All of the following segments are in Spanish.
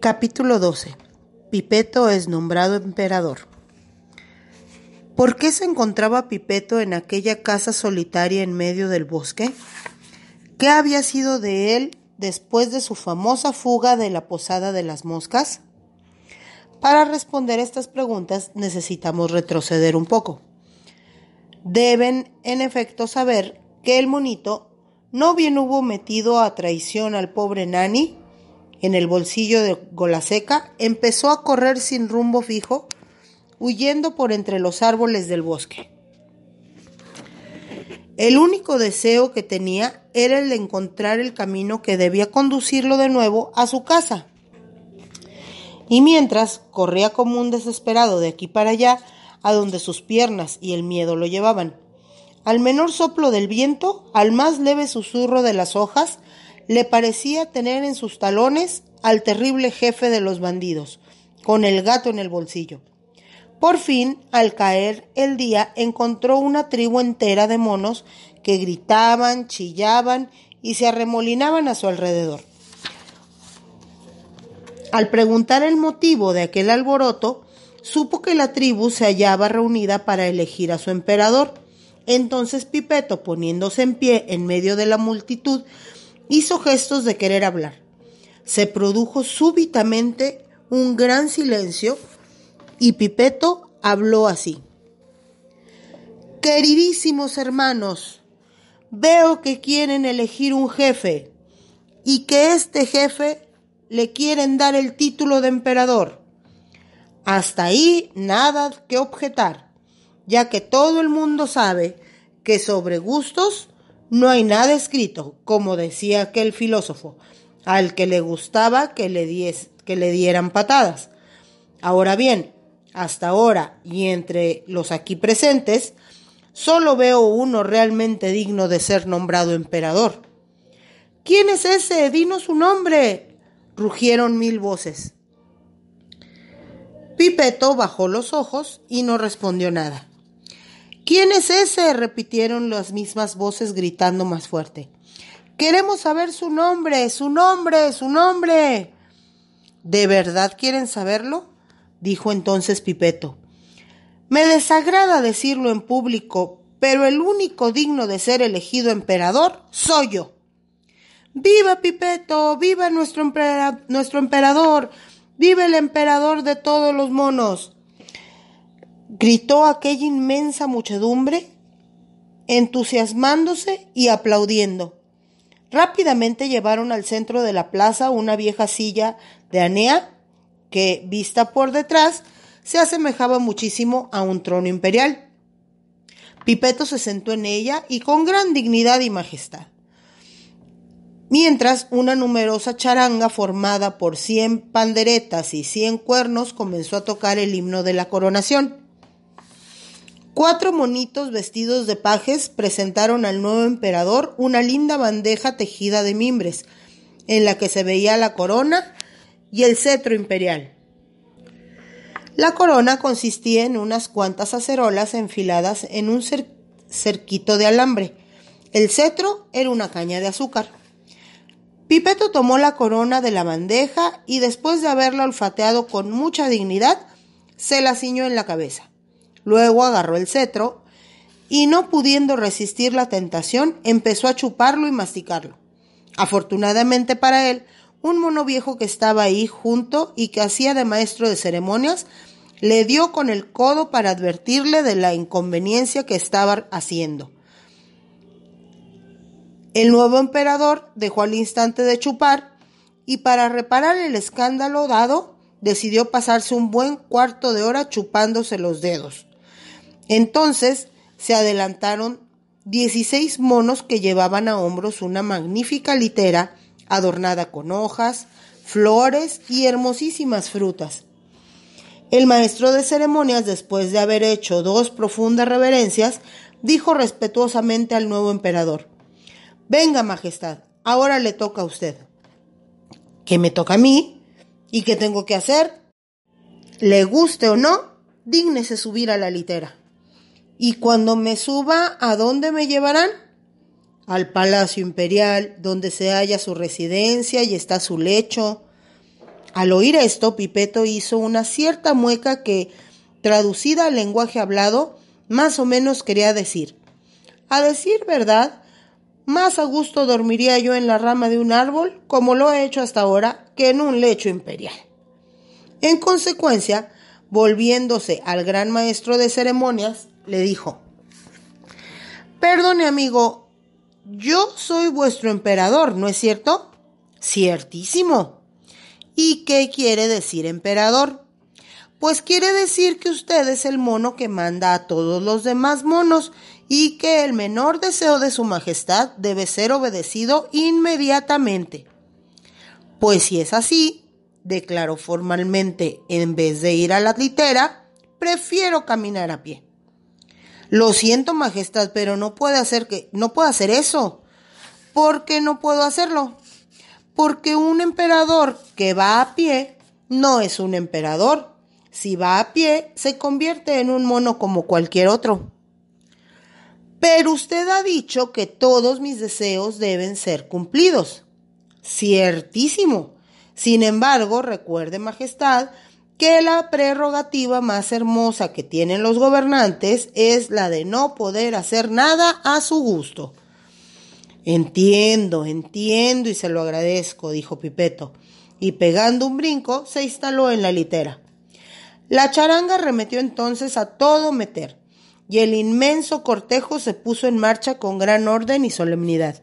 Capítulo 12. Pipeto es nombrado emperador. ¿Por qué se encontraba Pipeto en aquella casa solitaria en medio del bosque? ¿Qué había sido de él después de su famosa fuga de la posada de las moscas? Para responder estas preguntas necesitamos retroceder un poco. Deben, en efecto, saber que el monito no bien hubo metido a traición al pobre Nani en el bolsillo de Golaseca, empezó a correr sin rumbo fijo, huyendo por entre los árboles del bosque. El único deseo que tenía era el de encontrar el camino que debía conducirlo de nuevo a su casa. Y mientras corría como un desesperado de aquí para allá, a donde sus piernas y el miedo lo llevaban. Al menor soplo del viento, al más leve susurro de las hojas, le parecía tener en sus talones al terrible jefe de los bandidos, con el gato en el bolsillo. Por fin, al caer el día, encontró una tribu entera de monos que gritaban, chillaban y se arremolinaban a su alrededor. Al preguntar el motivo de aquel alboroto, supo que la tribu se hallaba reunida para elegir a su emperador. Entonces Pipeto, poniéndose en pie en medio de la multitud, hizo gestos de querer hablar. Se produjo súbitamente un gran silencio y Pipeto habló así. Queridísimos hermanos, veo que quieren elegir un jefe y que este jefe le quieren dar el título de emperador. Hasta ahí nada que objetar, ya que todo el mundo sabe que sobre gustos no hay nada escrito, como decía aquel filósofo, al que le gustaba que le, que le dieran patadas. Ahora bien, hasta ahora y entre los aquí presentes, solo veo uno realmente digno de ser nombrado emperador. ¿Quién es ese? Dinos su nombre. rugieron mil voces. Pipeto bajó los ojos y no respondió nada. ¿Quién es ese? repitieron las mismas voces gritando más fuerte. Queremos saber su nombre, su nombre, su nombre. ¿De verdad quieren saberlo? dijo entonces Pipeto. Me desagrada decirlo en público, pero el único digno de ser elegido emperador soy yo. ¡Viva Pipeto! ¡Viva nuestro, nuestro emperador! ¡Viva el emperador de todos los monos! Gritó aquella inmensa muchedumbre, entusiasmándose y aplaudiendo. Rápidamente llevaron al centro de la plaza una vieja silla de Anea que, vista por detrás, se asemejaba muchísimo a un trono imperial. Pipeto se sentó en ella y con gran dignidad y majestad mientras una numerosa charanga formada por cien panderetas y cien cuernos comenzó a tocar el himno de la coronación. Cuatro monitos vestidos de pajes presentaron al nuevo emperador una linda bandeja tejida de mimbres, en la que se veía la corona y el cetro imperial. La corona consistía en unas cuantas acerolas enfiladas en un cerquito de alambre. El cetro era una caña de azúcar. Pipeto tomó la corona de la bandeja y después de haberla olfateado con mucha dignidad, se la ciñó en la cabeza. Luego agarró el cetro y no pudiendo resistir la tentación, empezó a chuparlo y masticarlo. Afortunadamente para él, un mono viejo que estaba ahí junto y que hacía de maestro de ceremonias, le dio con el codo para advertirle de la inconveniencia que estaba haciendo. El nuevo emperador dejó al instante de chupar y para reparar el escándalo dado, decidió pasarse un buen cuarto de hora chupándose los dedos. Entonces se adelantaron 16 monos que llevaban a hombros una magnífica litera adornada con hojas, flores y hermosísimas frutas. El maestro de ceremonias, después de haber hecho dos profundas reverencias, dijo respetuosamente al nuevo emperador, Venga, Majestad, ahora le toca a usted. ¿Qué me toca a mí? ¿Y qué tengo que hacer? Le guste o no, dígnese subir a la litera. ¿Y cuando me suba, a dónde me llevarán? Al Palacio Imperial, donde se halla su residencia y está su lecho. Al oír esto, Pipeto hizo una cierta mueca que, traducida al lenguaje hablado, más o menos quería decir. A decir verdad, más a gusto dormiría yo en la rama de un árbol, como lo he hecho hasta ahora, que en un lecho imperial. En consecuencia, volviéndose al gran maestro de ceremonias, le dijo, Perdone amigo, yo soy vuestro emperador, ¿no es cierto? Ciertísimo. ¿Y qué quiere decir emperador? Pues quiere decir que usted es el mono que manda a todos los demás monos y que el menor deseo de su majestad debe ser obedecido inmediatamente. Pues si es así, declaró formalmente, en vez de ir a la litera, prefiero caminar a pie. Lo siento, majestad, pero no puede hacer que no puedo hacer eso. ¿Por qué no puedo hacerlo? Porque un emperador que va a pie no es un emperador. Si va a pie, se convierte en un mono como cualquier otro. Pero usted ha dicho que todos mis deseos deben ser cumplidos. Ciertísimo. Sin embargo, recuerde, Majestad, que la prerrogativa más hermosa que tienen los gobernantes es la de no poder hacer nada a su gusto. Entiendo, entiendo y se lo agradezco, dijo Pipeto, y pegando un brinco se instaló en la litera. La charanga remetió entonces a todo meter y el inmenso cortejo se puso en marcha con gran orden y solemnidad.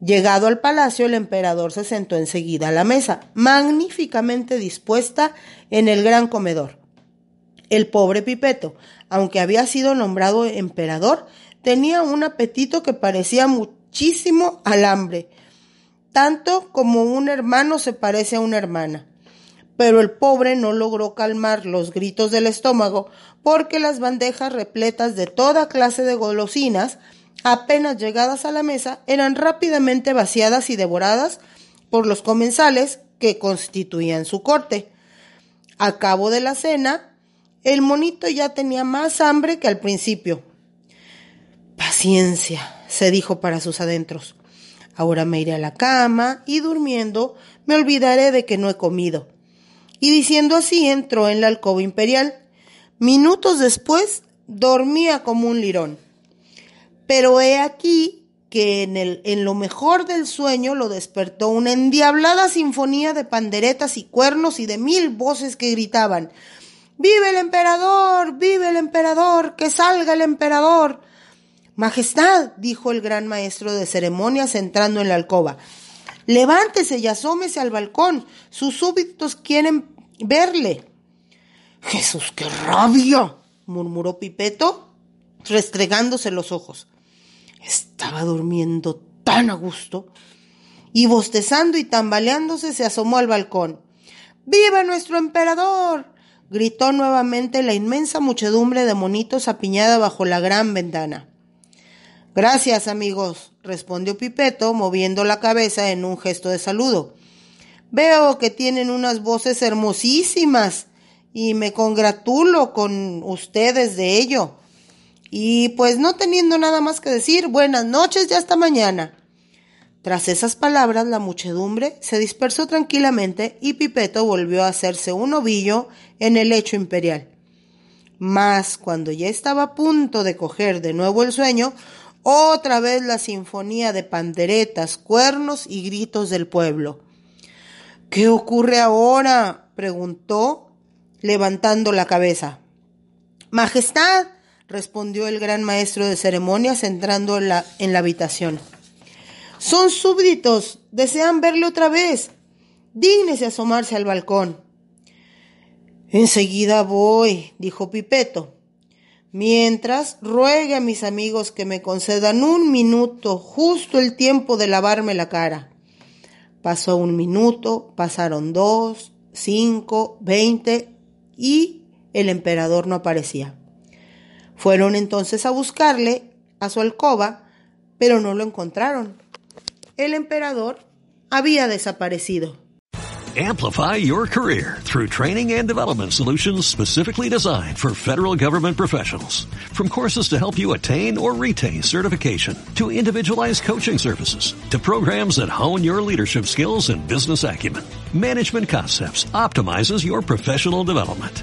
Llegado al palacio, el emperador se sentó enseguida a la mesa, magníficamente dispuesta en el gran comedor. El pobre Pipeto, aunque había sido nombrado emperador, tenía un apetito que parecía muchísimo al hambre, tanto como un hermano se parece a una hermana pero el pobre no logró calmar los gritos del estómago porque las bandejas repletas de toda clase de golosinas, apenas llegadas a la mesa, eran rápidamente vaciadas y devoradas por los comensales que constituían su corte. A cabo de la cena, el monito ya tenía más hambre que al principio. Paciencia, se dijo para sus adentros. Ahora me iré a la cama y durmiendo me olvidaré de que no he comido y diciendo así entró en la alcoba imperial. Minutos después dormía como un lirón. Pero he aquí que en, el, en lo mejor del sueño lo despertó una endiablada sinfonía de panderetas y cuernos y de mil voces que gritaban ¡Vive el emperador! ¡Vive el emperador! ¡Que salga el emperador! Majestad, dijo el gran maestro de ceremonias entrando en la alcoba, levántese y asómese al balcón. Sus súbditos quieren verle. Jesús, qué rabia, murmuró Pipeto, restregándose los ojos. Estaba durmiendo tan a gusto y bostezando y tambaleándose se asomó al balcón. ¡Viva nuestro emperador! gritó nuevamente la inmensa muchedumbre de monitos apiñada bajo la gran ventana. Gracias, amigos, respondió Pipeto, moviendo la cabeza en un gesto de saludo. Veo que tienen unas voces hermosísimas y me congratulo con ustedes de ello. Y pues no teniendo nada más que decir, buenas noches y hasta mañana. Tras esas palabras, la muchedumbre se dispersó tranquilamente y Pipeto volvió a hacerse un ovillo en el lecho imperial. Mas cuando ya estaba a punto de coger de nuevo el sueño, otra vez la sinfonía de panderetas, cuernos y gritos del pueblo. ¿Qué ocurre ahora? preguntó, levantando la cabeza. Majestad, respondió el gran maestro de ceremonias entrando en la, en la habitación. Son súbditos, desean verle otra vez. Dígnese asomarse al balcón. Enseguida voy, dijo Pipeto. Mientras, ruegue a mis amigos que me concedan un minuto, justo el tiempo de lavarme la cara. Pasó un minuto, pasaron dos, cinco, veinte y el emperador no aparecía. Fueron entonces a buscarle a su alcoba, pero no lo encontraron. El emperador había desaparecido. Amplify your career through training and development solutions specifically designed for federal government professionals. From courses to help you attain or retain certification, to individualized coaching services, to programs that hone your leadership skills and business acumen, Management Concepts optimizes your professional development.